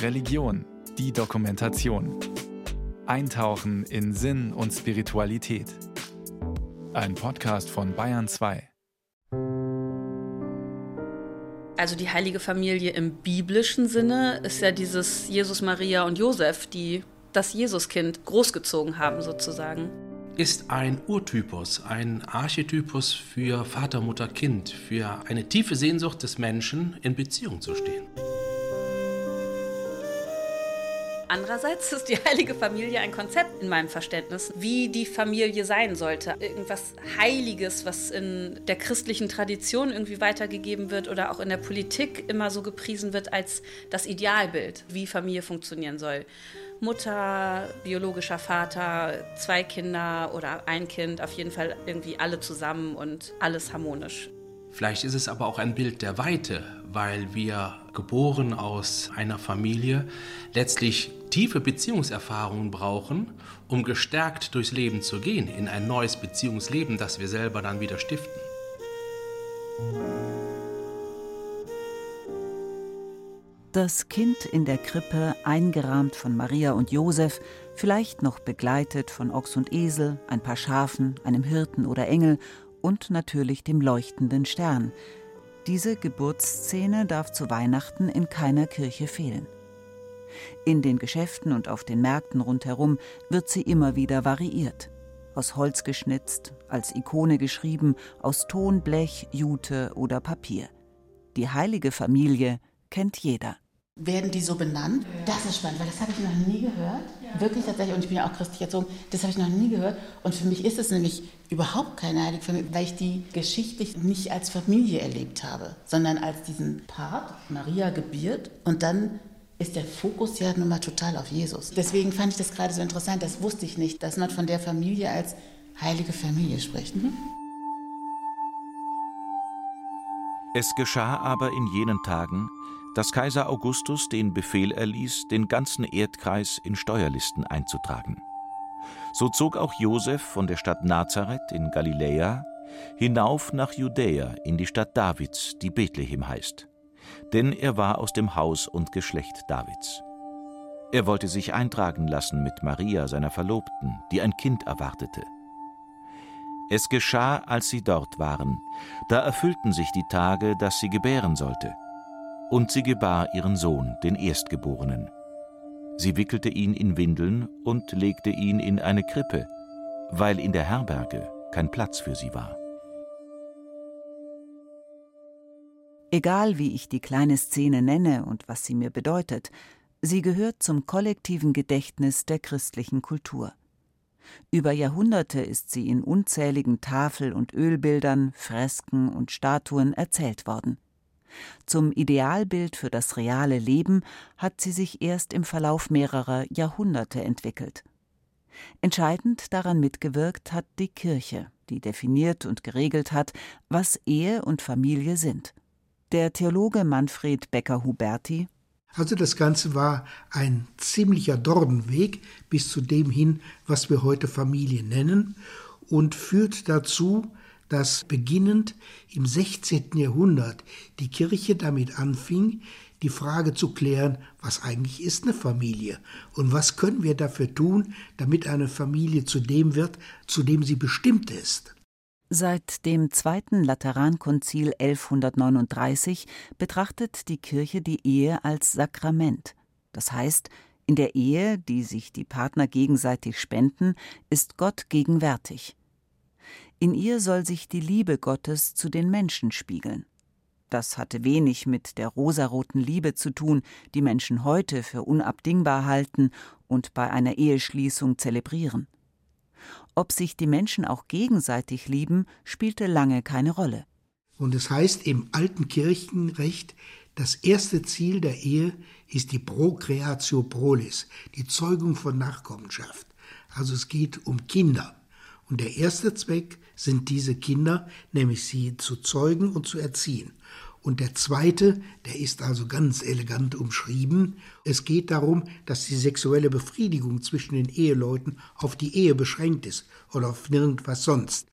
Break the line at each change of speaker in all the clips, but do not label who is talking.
Religion, die Dokumentation. Eintauchen in Sinn und Spiritualität. Ein Podcast von Bayern 2.
Also die heilige Familie im biblischen Sinne ist ja dieses Jesus, Maria und Josef, die das Jesuskind großgezogen haben sozusagen.
Ist ein Urtypus, ein Archetypus für Vater, Mutter, Kind, für eine tiefe Sehnsucht des Menschen, in Beziehung zu stehen.
Andererseits ist die heilige Familie ein Konzept in meinem Verständnis, wie die Familie sein sollte. Irgendwas Heiliges, was in der christlichen Tradition irgendwie weitergegeben wird oder auch in der Politik immer so gepriesen wird als das Idealbild, wie Familie funktionieren soll. Mutter, biologischer Vater, zwei Kinder oder ein Kind, auf jeden Fall irgendwie alle zusammen und alles harmonisch.
Vielleicht ist es aber auch ein Bild der Weite, weil wir geboren aus einer Familie letztlich tiefe Beziehungserfahrungen brauchen, um gestärkt durchs Leben zu gehen, in ein neues Beziehungsleben, das wir selber dann wieder stiften.
Das Kind in der Krippe, eingerahmt von Maria und Josef, vielleicht noch begleitet von Ochs und Esel, ein paar Schafen, einem Hirten oder Engel und natürlich dem leuchtenden Stern. Diese Geburtsszene darf zu Weihnachten in keiner Kirche fehlen. In den Geschäften und auf den Märkten rundherum wird sie immer wieder variiert. Aus Holz geschnitzt, als Ikone geschrieben, aus Ton, Blech, Jute oder Papier. Die heilige Familie kennt jeder.
Werden die so benannt? Das ist spannend, weil das habe ich noch nie gehört. Wirklich tatsächlich, und ich bin ja auch christlich erzogen, das habe ich noch nie gehört. Und für mich ist es nämlich überhaupt keine heilige Familie, weil ich die geschichtlich nicht als Familie erlebt habe, sondern als diesen Part, Maria gebiert und dann ist der Fokus ja nun mal total auf Jesus. Deswegen fand ich das gerade so interessant, das wusste ich nicht, dass man von der Familie als heilige Familie spricht. Mhm.
Es geschah aber in jenen Tagen, dass Kaiser Augustus den Befehl erließ, den ganzen Erdkreis in Steuerlisten einzutragen. So zog auch Josef von der Stadt Nazareth in Galiläa hinauf nach Judäa in die Stadt Davids, die Bethlehem heißt, denn er war aus dem Haus und Geschlecht Davids. Er wollte sich eintragen lassen mit Maria, seiner Verlobten, die ein Kind erwartete. Es geschah, als sie dort waren, da erfüllten sich die Tage, dass sie gebären sollte und sie gebar ihren Sohn, den Erstgeborenen. Sie wickelte ihn in Windeln und legte ihn in eine Krippe, weil in der Herberge kein Platz für sie war.
Egal wie ich die kleine Szene nenne und was sie mir bedeutet, sie gehört zum kollektiven Gedächtnis der christlichen Kultur. Über Jahrhunderte ist sie in unzähligen Tafel- und Ölbildern, Fresken und Statuen erzählt worden. Zum Idealbild für das reale Leben hat sie sich erst im Verlauf mehrerer Jahrhunderte entwickelt. Entscheidend daran mitgewirkt hat die Kirche, die definiert und geregelt hat, was Ehe und Familie sind. Der Theologe Manfred Becker-Huberti
also das Ganze war ein ziemlicher Dornweg bis zu dem hin, was wir heute Familie nennen und führt dazu, dass beginnend im 16. Jahrhundert die Kirche damit anfing, die Frage zu klären, was eigentlich ist eine Familie und was können wir dafür tun, damit eine Familie zu dem wird, zu dem sie bestimmt ist.
Seit dem Zweiten Laterankonzil 1139 betrachtet die Kirche die Ehe als Sakrament. Das heißt, in der Ehe, die sich die Partner gegenseitig spenden, ist Gott gegenwärtig. In ihr soll sich die Liebe Gottes zu den Menschen spiegeln. Das hatte wenig mit der rosaroten Liebe zu tun, die Menschen heute für unabdingbar halten und bei einer Eheschließung zelebrieren. Ob sich die Menschen auch gegenseitig lieben, spielte lange keine Rolle.
Und es heißt im alten Kirchenrecht, das erste Ziel der Ehe ist die Procreatio prolis, die Zeugung von Nachkommenschaft. Also es geht um Kinder. Und der erste Zweck sind diese Kinder, nämlich sie zu zeugen und zu erziehen. Und der zweite, der ist also ganz elegant umschrieben. Es geht darum, dass die sexuelle Befriedigung zwischen den Eheleuten auf die Ehe beschränkt ist oder auf nirgendwas sonst.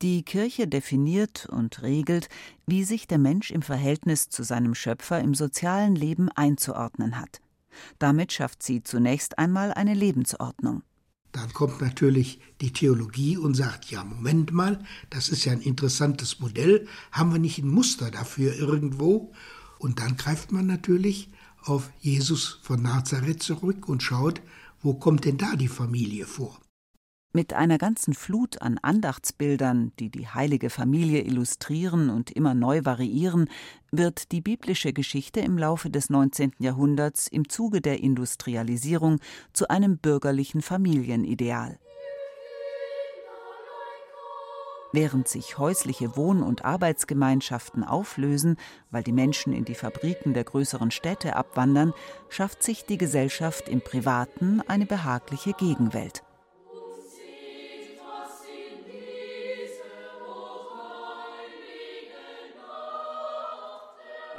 Die Kirche definiert und regelt, wie sich der Mensch im Verhältnis zu seinem Schöpfer im sozialen Leben einzuordnen hat. Damit schafft sie zunächst einmal eine Lebensordnung.
Dann kommt natürlich die Theologie und sagt, ja, Moment mal, das ist ja ein interessantes Modell, haben wir nicht ein Muster dafür irgendwo? Und dann greift man natürlich auf Jesus von Nazareth zurück und schaut, wo kommt denn da die Familie vor?
Mit einer ganzen Flut an Andachtsbildern, die die heilige Familie illustrieren und immer neu variieren, wird die biblische Geschichte im Laufe des 19. Jahrhunderts im Zuge der Industrialisierung zu einem bürgerlichen Familienideal. Während sich häusliche Wohn- und Arbeitsgemeinschaften auflösen, weil die Menschen in die Fabriken der größeren Städte abwandern, schafft sich die Gesellschaft im Privaten eine behagliche Gegenwelt.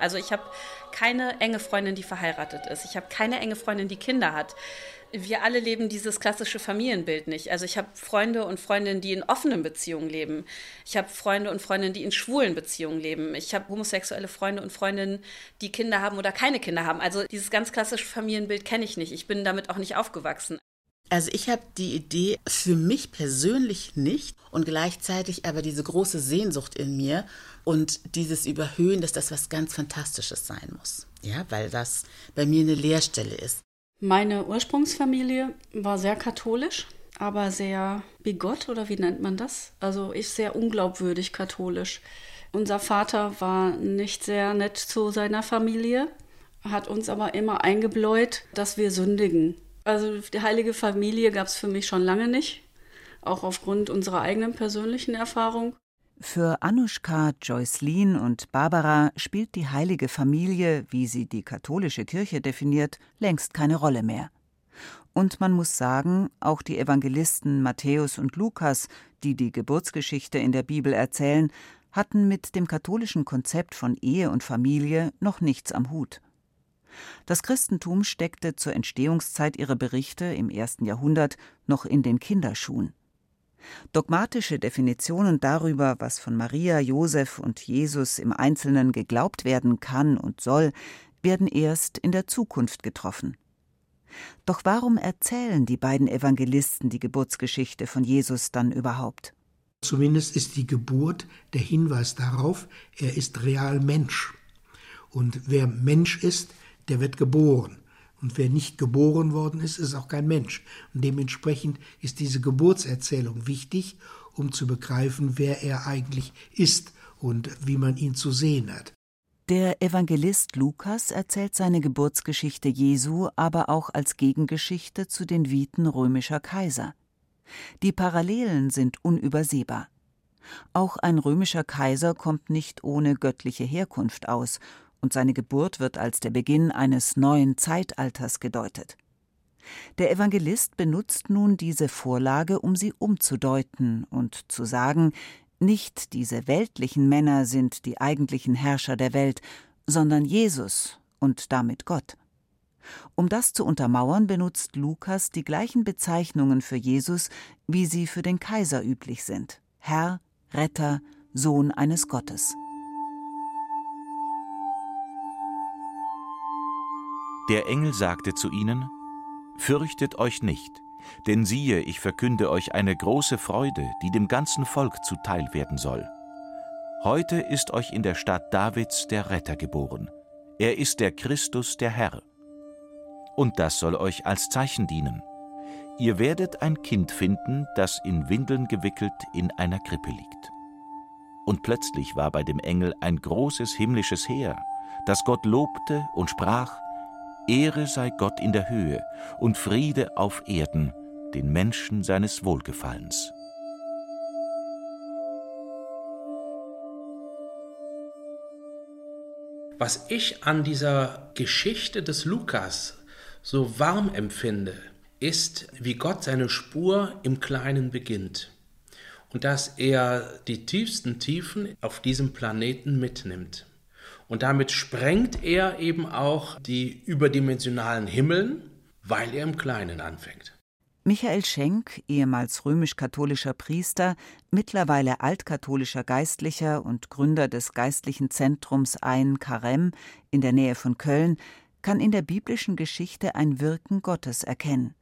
Also ich habe keine enge Freundin, die verheiratet ist. Ich habe keine enge Freundin, die Kinder hat. Wir alle leben dieses klassische Familienbild nicht. Also ich habe Freunde und Freundinnen, die in offenen Beziehungen leben. Ich habe Freunde und Freundinnen, die in schwulen Beziehungen leben. Ich habe homosexuelle Freunde und Freundinnen, die Kinder haben oder keine Kinder haben. Also dieses ganz klassische Familienbild kenne ich nicht. Ich bin damit auch nicht aufgewachsen.
Also ich habe die Idee für mich persönlich nicht und gleichzeitig aber diese große Sehnsucht in mir und dieses Überhöhen, dass das was ganz Fantastisches sein muss. Ja, weil das bei mir eine Leerstelle ist.
Meine Ursprungsfamilie war sehr katholisch, aber sehr bigott oder wie nennt man das? Also ich sehr unglaubwürdig katholisch. Unser Vater war nicht sehr nett zu seiner Familie, hat uns aber immer eingebläut, dass wir sündigen. Also die heilige Familie gab es für mich schon lange nicht, auch aufgrund unserer eigenen persönlichen Erfahrung.
Für Anushka, Joycelyn und Barbara spielt die heilige Familie, wie sie die katholische Kirche definiert, längst keine Rolle mehr. Und man muss sagen, auch die Evangelisten Matthäus und Lukas, die die Geburtsgeschichte in der Bibel erzählen, hatten mit dem katholischen Konzept von Ehe und Familie noch nichts am Hut. Das Christentum steckte zur Entstehungszeit ihrer Berichte im ersten Jahrhundert noch in den Kinderschuhen. Dogmatische Definitionen darüber, was von Maria, Josef und Jesus im Einzelnen geglaubt werden kann und soll, werden erst in der Zukunft getroffen. Doch warum erzählen die beiden Evangelisten die Geburtsgeschichte von Jesus dann überhaupt?
Zumindest ist die Geburt der Hinweis darauf, er ist real Mensch. Und wer Mensch ist, der wird geboren. Und wer nicht geboren worden ist, ist auch kein Mensch. Und dementsprechend ist diese Geburtserzählung wichtig, um zu begreifen, wer er eigentlich ist und wie man ihn zu sehen hat.
Der Evangelist Lukas erzählt seine Geburtsgeschichte Jesu aber auch als Gegengeschichte zu den Viten römischer Kaiser. Die Parallelen sind unübersehbar. Auch ein römischer Kaiser kommt nicht ohne göttliche Herkunft aus und seine Geburt wird als der Beginn eines neuen Zeitalters gedeutet. Der Evangelist benutzt nun diese Vorlage, um sie umzudeuten und zu sagen, nicht diese weltlichen Männer sind die eigentlichen Herrscher der Welt, sondern Jesus und damit Gott. Um das zu untermauern, benutzt Lukas die gleichen Bezeichnungen für Jesus, wie sie für den Kaiser üblich sind Herr, Retter, Sohn eines Gottes.
Der Engel sagte zu ihnen, Fürchtet euch nicht, denn siehe, ich verkünde euch eine große Freude, die dem ganzen Volk zuteil werden soll. Heute ist euch in der Stadt Davids der Retter geboren. Er ist der Christus, der Herr. Und das soll euch als Zeichen dienen. Ihr werdet ein Kind finden, das in Windeln gewickelt in einer Krippe liegt. Und plötzlich war bei dem Engel ein großes himmlisches Heer, das Gott lobte und sprach, Ehre sei Gott in der Höhe und Friede auf Erden, den Menschen seines Wohlgefallens.
Was ich an dieser Geschichte des Lukas so warm empfinde, ist, wie Gott seine Spur im Kleinen beginnt und dass er die tiefsten Tiefen auf diesem Planeten mitnimmt. Und damit sprengt er eben auch die überdimensionalen Himmeln, weil er im Kleinen anfängt.
Michael Schenk, ehemals römisch-katholischer Priester, mittlerweile altkatholischer Geistlicher und Gründer des geistlichen Zentrums Ein Karem in der Nähe von Köln, kann in der biblischen Geschichte ein Wirken Gottes erkennen.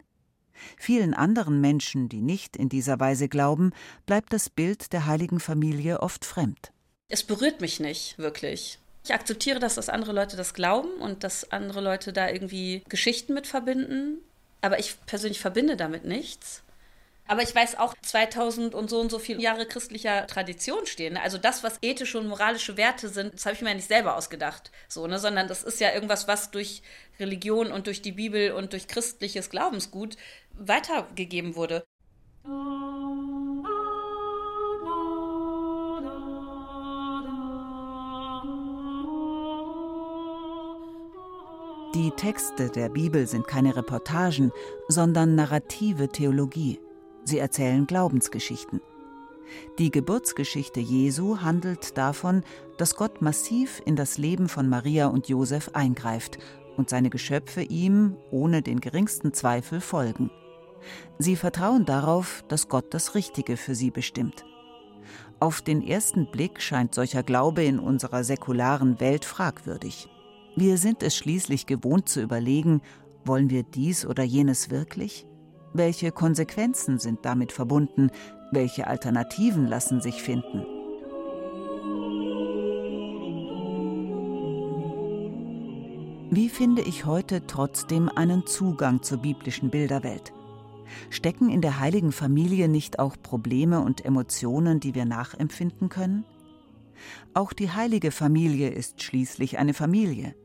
Vielen anderen Menschen, die nicht in dieser Weise glauben, bleibt das Bild der heiligen Familie oft fremd.
Es berührt mich nicht, wirklich. Ich akzeptiere das, dass andere Leute das glauben und dass andere Leute da irgendwie Geschichten mit verbinden. Aber ich persönlich verbinde damit nichts. Aber ich weiß auch, 2000 und so und so viele Jahre christlicher Tradition stehen. Also das, was ethische und moralische Werte sind, das habe ich mir ja nicht selber ausgedacht, so, ne? sondern das ist ja irgendwas, was durch Religion und durch die Bibel und durch christliches Glaubensgut weitergegeben wurde.
Die Texte der Bibel sind keine Reportagen, sondern narrative Theologie. Sie erzählen Glaubensgeschichten. Die Geburtsgeschichte Jesu handelt davon, dass Gott massiv in das Leben von Maria und Josef eingreift und seine Geschöpfe ihm ohne den geringsten Zweifel folgen. Sie vertrauen darauf, dass Gott das Richtige für sie bestimmt. Auf den ersten Blick scheint solcher Glaube in unserer säkularen Welt fragwürdig. Wir sind es schließlich gewohnt zu überlegen, wollen wir dies oder jenes wirklich? Welche Konsequenzen sind damit verbunden? Welche Alternativen lassen sich finden? Wie finde ich heute trotzdem einen Zugang zur biblischen Bilderwelt? Stecken in der heiligen Familie nicht auch Probleme und Emotionen, die wir nachempfinden können? Auch die heilige Familie ist schließlich eine Familie.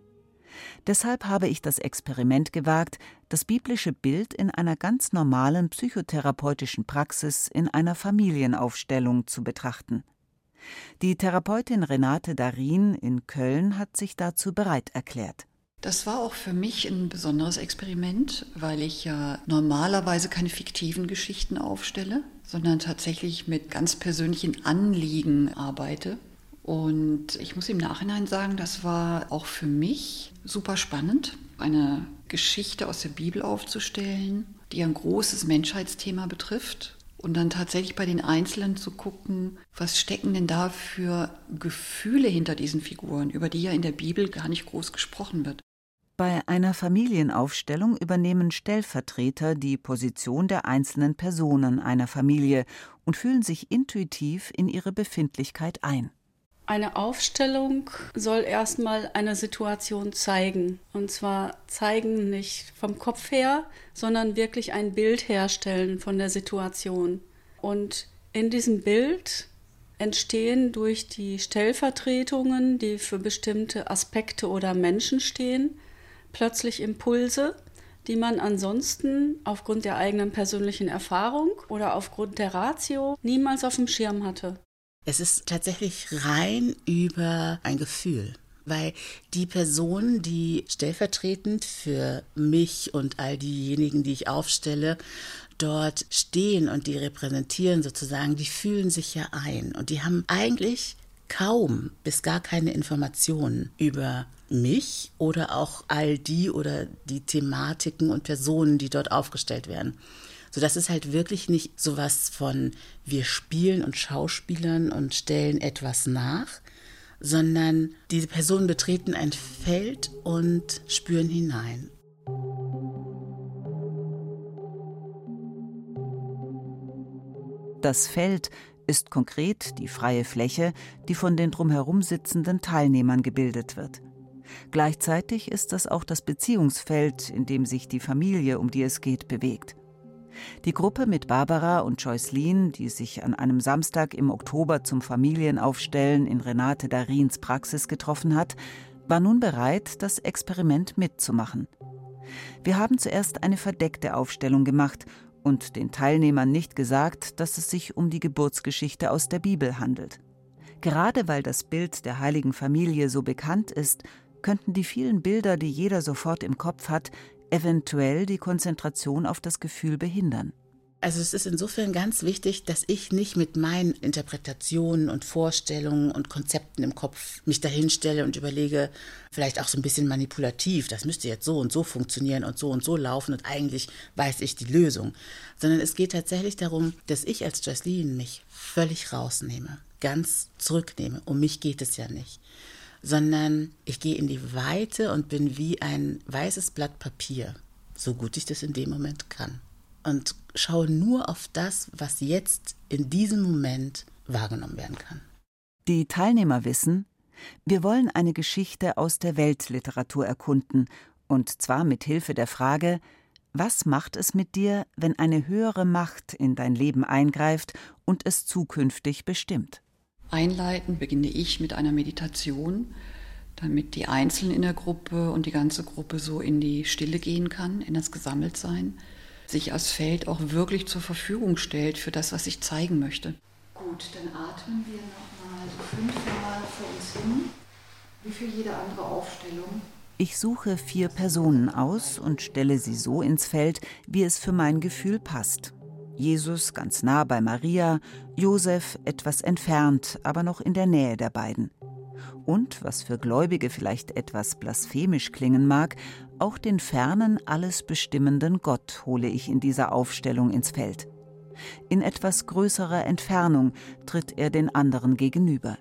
Deshalb habe ich das Experiment gewagt, das biblische Bild in einer ganz normalen psychotherapeutischen Praxis in einer Familienaufstellung zu betrachten. Die Therapeutin Renate Darin in Köln hat sich dazu bereit erklärt.
Das war auch für mich ein besonderes Experiment, weil ich ja normalerweise keine fiktiven Geschichten aufstelle, sondern tatsächlich mit ganz persönlichen Anliegen arbeite. Und ich muss im Nachhinein sagen, das war auch für mich super spannend, eine Geschichte aus der Bibel aufzustellen, die ein großes Menschheitsthema betrifft. Und dann tatsächlich bei den Einzelnen zu gucken, was stecken denn da für Gefühle hinter diesen Figuren, über die ja in der Bibel gar nicht groß gesprochen wird.
Bei einer Familienaufstellung übernehmen Stellvertreter die Position der einzelnen Personen einer Familie und fühlen sich intuitiv in ihre Befindlichkeit ein.
Eine Aufstellung soll erstmal eine Situation zeigen. Und zwar zeigen nicht vom Kopf her, sondern wirklich ein Bild herstellen von der Situation. Und in diesem Bild entstehen durch die Stellvertretungen, die für bestimmte Aspekte oder Menschen stehen, plötzlich Impulse, die man ansonsten aufgrund der eigenen persönlichen Erfahrung oder aufgrund der Ratio niemals auf dem Schirm hatte.
Es ist tatsächlich rein über ein Gefühl weil die Personen, die stellvertretend für mich und all diejenigen, die ich aufstelle, dort stehen und die repräsentieren sozusagen, die fühlen sich ja ein und die haben eigentlich kaum bis gar keine Informationen über mich oder auch all die oder die Thematiken und Personen, die dort aufgestellt werden. So dass es halt wirklich nicht sowas von wir spielen und Schauspielern und stellen etwas nach, sondern diese Personen betreten ein Feld und spüren hinein.
Das Feld ist konkret die freie Fläche, die von den drumherum sitzenden Teilnehmern gebildet wird. Gleichzeitig ist das auch das Beziehungsfeld, in dem sich die Familie, um die es geht, bewegt. Die Gruppe mit Barbara und Joycelyn, die sich an einem Samstag im Oktober zum Familienaufstellen in Renate Darins Praxis getroffen hat, war nun bereit, das Experiment mitzumachen. Wir haben zuerst eine verdeckte Aufstellung gemacht und den Teilnehmern nicht gesagt, dass es sich um die Geburtsgeschichte aus der Bibel handelt. Gerade weil das Bild der heiligen Familie so bekannt ist, könnten die vielen Bilder, die jeder sofort im Kopf hat, eventuell die Konzentration auf das Gefühl behindern.
Also es ist insofern ganz wichtig, dass ich nicht mit meinen Interpretationen und Vorstellungen und Konzepten im Kopf mich dahinstelle und überlege, vielleicht auch so ein bisschen manipulativ, das müsste jetzt so und so funktionieren und so und so laufen und eigentlich weiß ich die Lösung. Sondern es geht tatsächlich darum, dass ich als Jocelyn mich völlig rausnehme, ganz zurücknehme. Um mich geht es ja nicht sondern ich gehe in die Weite und bin wie ein weißes Blatt Papier, so gut ich das in dem Moment kann. Und schaue nur auf das, was jetzt in diesem Moment wahrgenommen werden kann.
Die Teilnehmer wissen, wir wollen eine Geschichte aus der Weltliteratur erkunden, und zwar mit Hilfe der Frage, was macht es mit dir, wenn eine höhere Macht in dein Leben eingreift und es zukünftig bestimmt?
Einleiten beginne ich mit einer Meditation, damit die Einzelnen in der Gruppe und die ganze Gruppe so in die Stille gehen kann, in das Gesammeltsein, sich als Feld auch wirklich zur Verfügung stellt für das, was ich zeigen möchte. Gut, dann atmen wir nochmal so fünfmal vor uns hin, wie für jede andere Aufstellung.
Ich suche vier Personen aus und stelle sie so ins Feld, wie es für mein Gefühl passt. Jesus ganz nah bei Maria, Josef etwas entfernt, aber noch in der Nähe der beiden. Und, was für Gläubige vielleicht etwas blasphemisch klingen mag, auch den fernen, alles bestimmenden Gott hole ich in dieser Aufstellung ins Feld. In etwas größerer Entfernung tritt er den anderen gegenüber.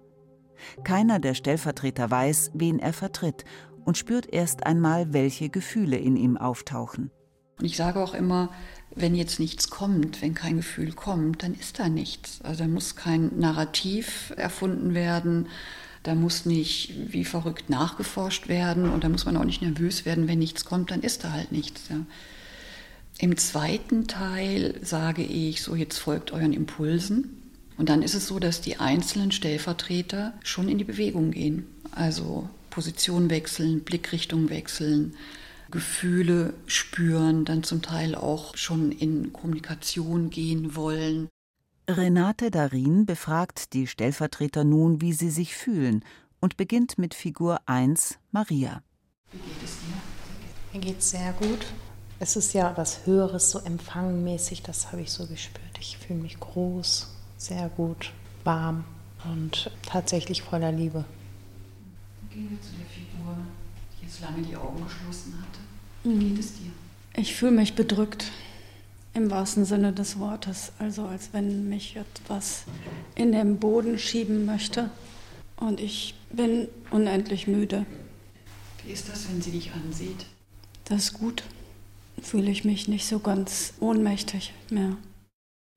Keiner der Stellvertreter weiß, wen er vertritt und spürt erst einmal, welche Gefühle in ihm auftauchen.
Und ich sage auch immer, wenn jetzt nichts kommt, wenn kein Gefühl kommt, dann ist da nichts. Also da muss kein Narrativ erfunden werden, da muss nicht wie verrückt nachgeforscht werden und da muss man auch nicht nervös werden, wenn nichts kommt, dann ist da halt nichts. Ja. Im zweiten Teil sage ich, so jetzt folgt euren Impulsen. Und dann ist es so, dass die einzelnen Stellvertreter schon in die Bewegung gehen. Also Position wechseln, Blickrichtung wechseln, Gefühle spüren, dann zum Teil auch schon in Kommunikation gehen wollen.
Renate Darin befragt die Stellvertreter nun, wie sie sich fühlen und beginnt mit Figur 1 Maria.
Wie geht es dir?
Mir geht es sehr gut. Es ist ja was Höheres, so empfangmäßig, das habe ich so gespürt. Ich fühle mich groß, sehr gut, warm und tatsächlich voller Liebe.
Gehen wir zu der Figur, die jetzt lange die Augen geschlossen hatte. Wie geht es dir?
Ich fühle mich bedrückt, im wahrsten Sinne des Wortes. Also als wenn mich etwas in den Boden schieben möchte. Und ich bin unendlich müde.
Wie ist das, wenn sie dich ansieht?
Das ist gut. Fühle ich mich nicht so ganz ohnmächtig mehr.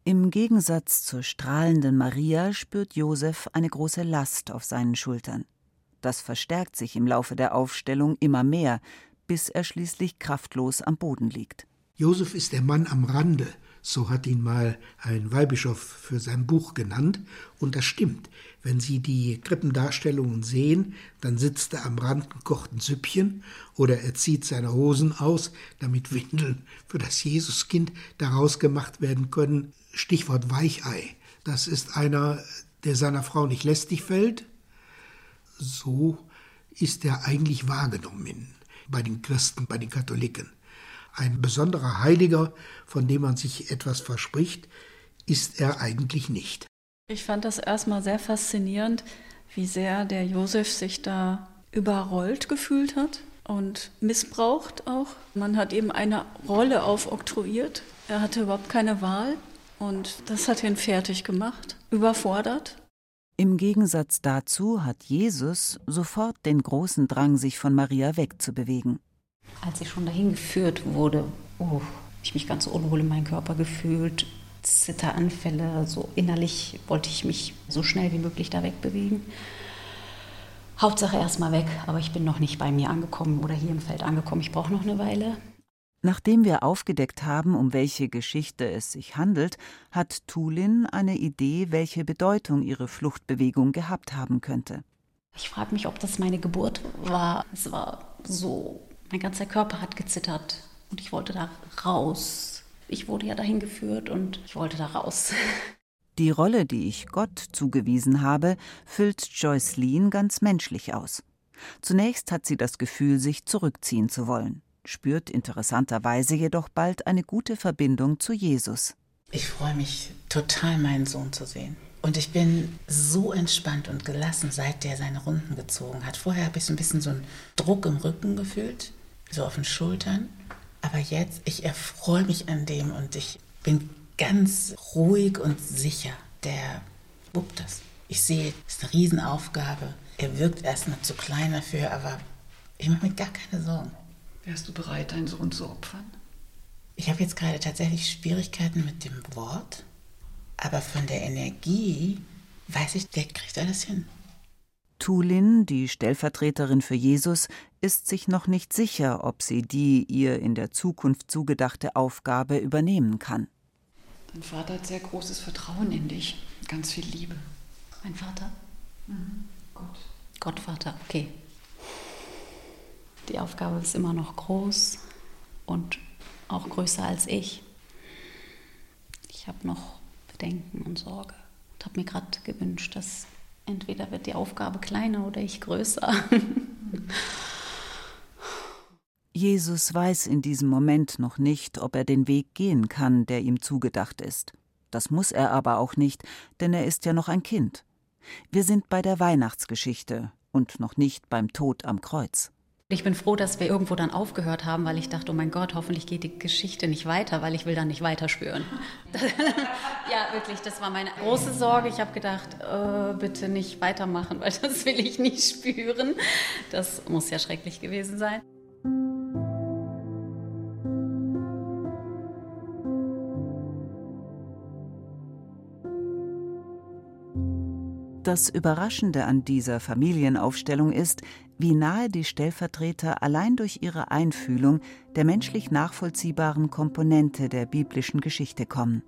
Im Gegensatz zur strahlenden Maria spürt Josef eine große Last auf seinen Schultern. Das verstärkt sich im Laufe der Aufstellung immer mehr, bis er schließlich kraftlos am Boden liegt.
Josef ist der Mann am Rande, so hat ihn mal ein Weihbischof für sein Buch genannt, und das stimmt. Wenn Sie die Krippendarstellungen sehen, dann sitzt er am Rand und kocht ein Süppchen oder er zieht seine Hosen aus, damit Windeln für das Jesuskind daraus gemacht werden können. Stichwort Weichei. Das ist einer, der seiner Frau nicht lästig fällt. So ist er eigentlich wahrgenommen bei den Christen, bei den Katholiken. Ein besonderer Heiliger, von dem man sich etwas verspricht, ist er eigentlich nicht.
Ich fand das erstmal sehr faszinierend, wie sehr der Josef sich da überrollt gefühlt hat und missbraucht auch. Man hat ihm eine Rolle aufoktroyiert. Er hatte überhaupt keine Wahl und das hat ihn fertig gemacht, überfordert.
Im Gegensatz dazu hat Jesus sofort den großen Drang, sich von Maria wegzubewegen.
Als ich schon dahin geführt wurde, oh, ich mich ganz unwohl in meinem Körper gefühlt, Zitteranfälle, so innerlich wollte ich mich so schnell wie möglich da wegbewegen. Hauptsache erstmal weg, aber ich bin noch nicht bei mir angekommen oder hier im Feld angekommen. Ich brauche noch eine Weile.
Nachdem wir aufgedeckt haben, um welche Geschichte es sich handelt, hat Tulin eine Idee, welche Bedeutung ihre Fluchtbewegung gehabt haben könnte.
Ich frage mich, ob das meine Geburt war. Es war so, mein ganzer Körper hat gezittert und ich wollte da raus. Ich wurde ja dahin geführt und ich wollte da raus.
Die Rolle, die ich Gott zugewiesen habe, füllt Joyce Lean ganz menschlich aus. Zunächst hat sie das Gefühl, sich zurückziehen zu wollen spürt interessanterweise jedoch bald eine gute Verbindung zu Jesus.
Ich freue mich total, meinen Sohn zu sehen. Und ich bin so entspannt und gelassen, seit der seine Runden gezogen hat. Vorher habe ich so ein bisschen so einen Druck im Rücken gefühlt, so auf den Schultern. Aber jetzt, ich erfreue mich an dem und ich bin ganz ruhig und sicher. Der wuppt das. Ich sehe, es ist eine Riesenaufgabe. Er wirkt erstmal zu klein dafür, aber ich mache mir gar keine Sorgen.
Wärst du bereit, deinen Sohn zu opfern?
Ich habe jetzt gerade tatsächlich Schwierigkeiten mit dem Wort, aber von der Energie weiß ich, der kriegt alles hin.
Tulin, die Stellvertreterin für Jesus, ist sich noch nicht sicher, ob sie die ihr in der Zukunft zugedachte Aufgabe übernehmen kann.
Dein Vater hat sehr großes Vertrauen in dich, ganz viel Liebe.
Mein Vater?
Mhm. Gott.
Gottvater, okay. Die Aufgabe ist immer noch groß und auch größer als ich. Ich habe noch Bedenken und Sorge und habe mir gerade gewünscht, dass entweder wird die Aufgabe kleiner oder ich größer.
Jesus weiß in diesem Moment noch nicht, ob er den Weg gehen kann, der ihm zugedacht ist. Das muss er aber auch nicht, denn er ist ja noch ein Kind. Wir sind bei der Weihnachtsgeschichte und noch nicht beim Tod am Kreuz.
Ich bin froh, dass wir irgendwo dann aufgehört haben, weil ich dachte, oh mein Gott, hoffentlich geht die Geschichte nicht weiter, weil ich will dann nicht weiterspüren. ja, wirklich, das war meine große Sorge. Ich habe gedacht, äh, bitte nicht weitermachen, weil das will ich nicht spüren. Das muss ja schrecklich gewesen sein.
Das Überraschende an dieser Familienaufstellung ist, wie nahe die Stellvertreter allein durch ihre Einfühlung der menschlich nachvollziehbaren Komponente der biblischen Geschichte kommen.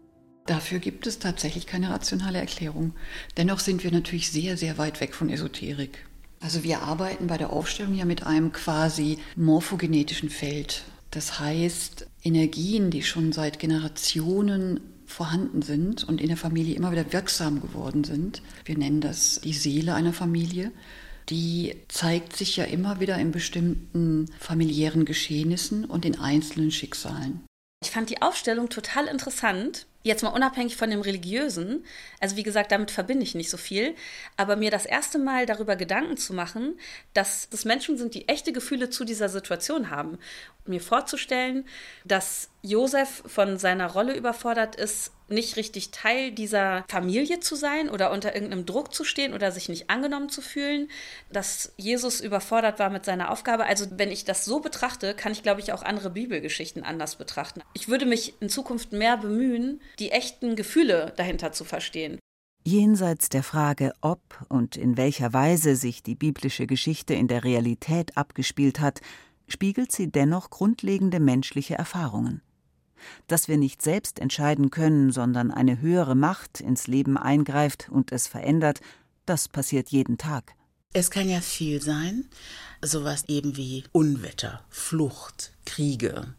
Dafür gibt es tatsächlich keine rationale Erklärung. Dennoch sind wir natürlich sehr, sehr weit weg von Esoterik. Also wir arbeiten bei der Aufstellung ja mit einem quasi morphogenetischen Feld. Das heißt, Energien, die schon seit Generationen vorhanden sind und in der Familie immer wieder wirksam geworden sind. Wir nennen das die Seele einer Familie. Die zeigt sich ja immer wieder in bestimmten familiären Geschehnissen und in einzelnen Schicksalen.
Ich fand die Aufstellung total interessant. Jetzt mal unabhängig von dem Religiösen. Also wie gesagt, damit verbinde ich nicht so viel. Aber mir das erste Mal darüber Gedanken zu machen, dass es Menschen sind, die echte Gefühle zu dieser Situation haben. Mir vorzustellen, dass Josef von seiner Rolle überfordert ist, nicht richtig Teil dieser Familie zu sein oder unter irgendeinem Druck zu stehen oder sich nicht angenommen zu fühlen, dass Jesus überfordert war mit seiner Aufgabe. Also wenn ich das so betrachte, kann ich, glaube ich, auch andere Bibelgeschichten anders betrachten. Ich würde mich in Zukunft mehr bemühen, die echten Gefühle dahinter zu verstehen.
Jenseits der Frage, ob und in welcher Weise sich die biblische Geschichte in der Realität abgespielt hat, spiegelt sie dennoch grundlegende menschliche Erfahrungen dass wir nicht selbst entscheiden können, sondern eine höhere Macht ins Leben eingreift und es verändert, das passiert jeden Tag.
Es kann ja viel sein, sowas eben wie Unwetter, Flucht, Kriege.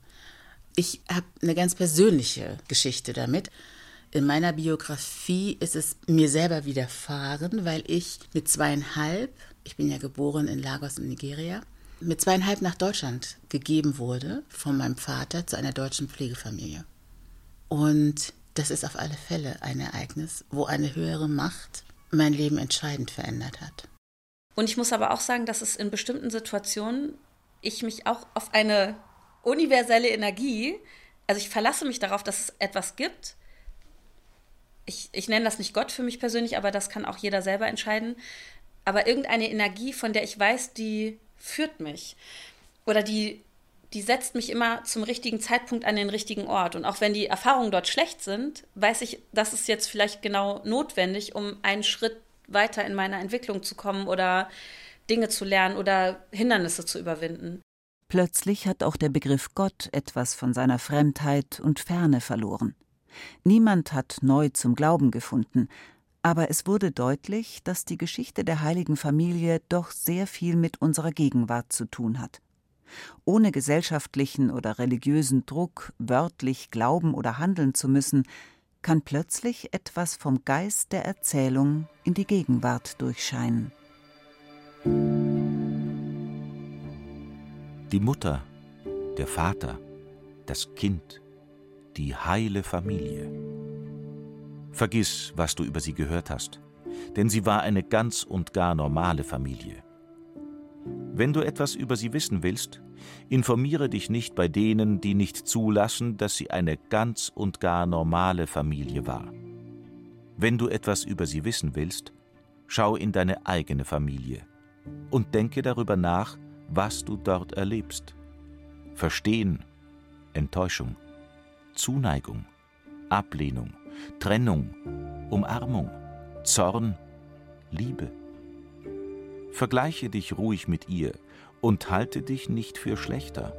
Ich habe eine ganz persönliche Geschichte damit. In meiner Biografie ist es mir selber widerfahren, weil ich mit zweieinhalb, ich bin ja geboren in Lagos in Nigeria, mit zweieinhalb nach Deutschland gegeben wurde von meinem Vater zu einer deutschen Pflegefamilie. Und das ist auf alle Fälle ein Ereignis, wo eine höhere Macht mein Leben entscheidend verändert hat.
Und ich muss aber auch sagen, dass es in bestimmten Situationen ich mich auch auf eine universelle Energie, also ich verlasse mich darauf, dass es etwas gibt. Ich, ich nenne das nicht Gott für mich persönlich, aber das kann auch jeder selber entscheiden. Aber irgendeine Energie, von der ich weiß, die führt mich. Oder die, die setzt mich immer zum richtigen Zeitpunkt an den richtigen Ort. Und auch wenn die Erfahrungen dort schlecht sind, weiß ich, das ist jetzt vielleicht genau notwendig, um einen Schritt weiter in meiner Entwicklung zu kommen oder Dinge zu lernen oder Hindernisse zu überwinden.
Plötzlich hat auch der Begriff Gott etwas von seiner Fremdheit und Ferne verloren. Niemand hat neu zum Glauben gefunden, aber es wurde deutlich, dass die Geschichte der heiligen Familie doch sehr viel mit unserer Gegenwart zu tun hat. Ohne gesellschaftlichen oder religiösen Druck wörtlich glauben oder handeln zu müssen, kann plötzlich etwas vom Geist der Erzählung in die Gegenwart durchscheinen.
Die Mutter, der Vater, das Kind, die heile Familie. Vergiss, was du über sie gehört hast, denn sie war eine ganz und gar normale Familie. Wenn du etwas über sie wissen willst, informiere dich nicht bei denen, die nicht zulassen, dass sie eine ganz und gar normale Familie war. Wenn du etwas über sie wissen willst, schau in deine eigene Familie und denke darüber nach, was du dort erlebst. Verstehen, Enttäuschung, Zuneigung, Ablehnung, Trennung, Umarmung, Zorn, Liebe. Vergleiche dich ruhig mit ihr und halte dich nicht für schlechter.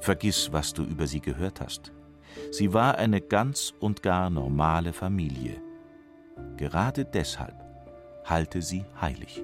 Vergiss, was du über sie gehört hast. Sie war eine ganz und gar normale Familie. Gerade deshalb halte sie heilig.